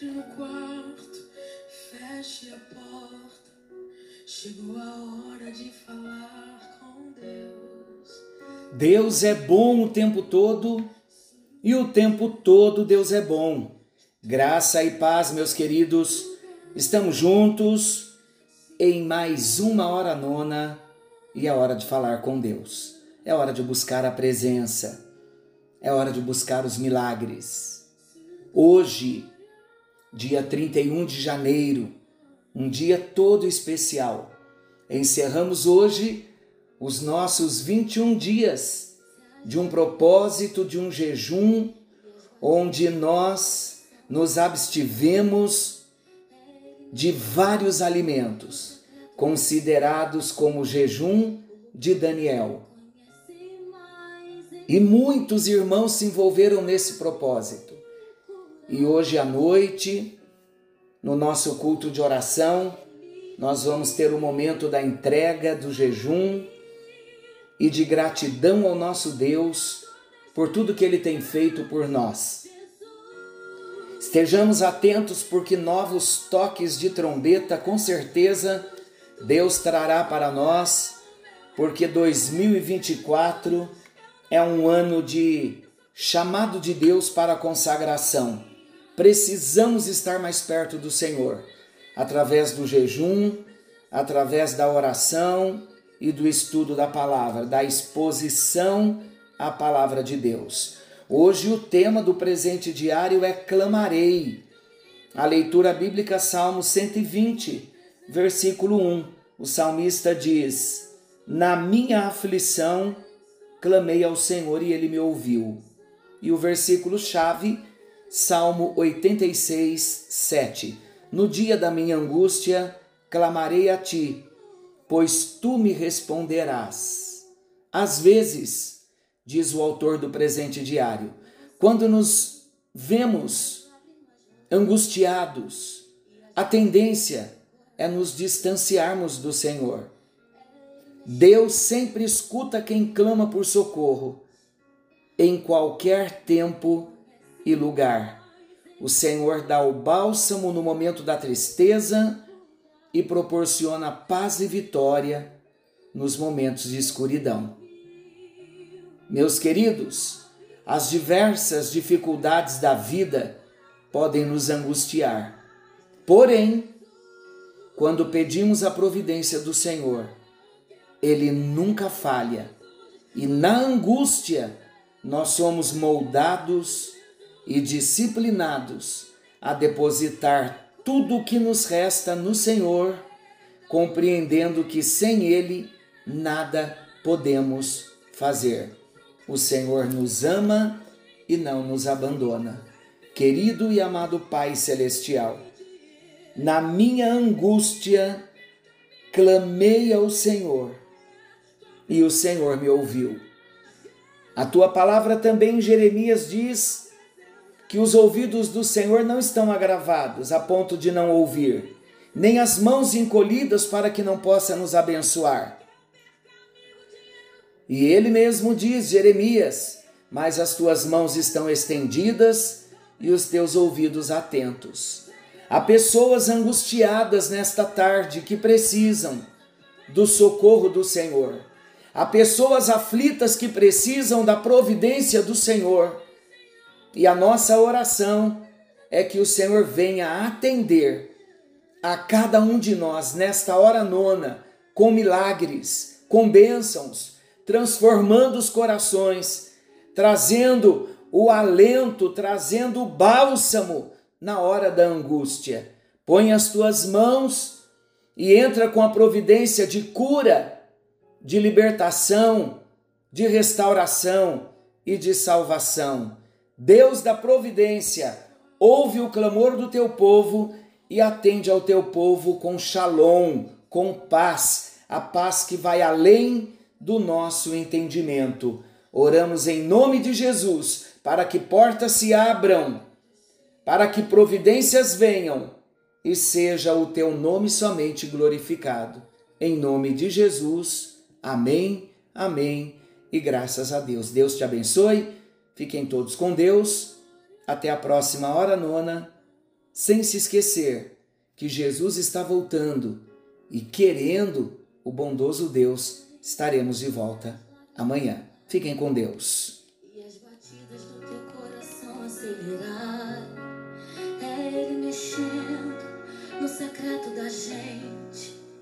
Entre no quarto, feche a porta. Chegou a hora de falar com Deus. Deus é bom o tempo todo e o tempo todo Deus é bom. Graça e paz, meus queridos. Estamos juntos em mais uma hora nona e é hora de falar com Deus. É hora de buscar a presença. É hora de buscar os milagres. Hoje, dia 31 de janeiro, um dia todo especial. Encerramos hoje os nossos 21 dias de um propósito, de um jejum, onde nós nos abstivemos de vários alimentos, considerados como jejum de Daniel. E muitos irmãos se envolveram nesse propósito. E hoje à noite, no nosso culto de oração, nós vamos ter o momento da entrega do jejum e de gratidão ao nosso Deus por tudo que ele tem feito por nós. Estejamos atentos porque novos toques de trombeta com certeza Deus trará para nós, porque 2024 é um ano de chamado de Deus para consagração. Precisamos estar mais perto do Senhor, através do jejum, através da oração e do estudo da palavra, da exposição à palavra de Deus. Hoje o tema do presente diário é clamarei. A leitura bíblica Salmo 120, versículo 1. O salmista diz: Na minha aflição clamei ao Senhor e ele me ouviu. E o versículo chave, Salmo 86, 7. No dia da minha angústia, clamarei a ti, pois tu me responderás. Às vezes, diz o autor do presente diário, quando nos vemos angustiados, a tendência é nos distanciarmos do Senhor. Deus sempre escuta quem clama por socorro, em qualquer tempo e lugar. O Senhor dá o bálsamo no momento da tristeza e proporciona paz e vitória nos momentos de escuridão. Meus queridos, as diversas dificuldades da vida podem nos angustiar. Porém, quando pedimos a providência do Senhor, ele nunca falha. E na angústia, nós somos moldados e disciplinados a depositar tudo o que nos resta no Senhor, compreendendo que sem Ele nada podemos fazer. O Senhor nos ama e não nos abandona. Querido e amado Pai Celestial, na minha angústia, clamei ao Senhor e o Senhor me ouviu. A tua palavra também em Jeremias diz que os ouvidos do Senhor não estão agravados a ponto de não ouvir, nem as mãos encolhidas para que não possa nos abençoar. E ele mesmo diz, Jeremias: Mas as tuas mãos estão estendidas e os teus ouvidos atentos. Há pessoas angustiadas nesta tarde que precisam do socorro do Senhor. Há pessoas aflitas que precisam da providência do Senhor. E a nossa oração é que o Senhor venha atender a cada um de nós nesta hora nona, com milagres, com bênçãos, transformando os corações, trazendo o alento, trazendo o bálsamo na hora da angústia. Põe as tuas mãos e entra com a providência de cura de libertação, de restauração e de salvação. Deus da providência, ouve o clamor do teu povo e atende ao teu povo com shalom, com paz, a paz que vai além do nosso entendimento. Oramos em nome de Jesus para que portas se abram, para que providências venham e seja o teu nome somente glorificado. Em nome de Jesus. Amém, amém e graças a Deus. Deus te abençoe, Fiquem todos com Deus. Até a próxima hora nona, sem se esquecer que Jesus está voltando e querendo o bondoso Deus, estaremos de volta amanhã. Fiquem com Deus. E as batidas do teu coração acelerar, é Ele mexendo no secreto da gente.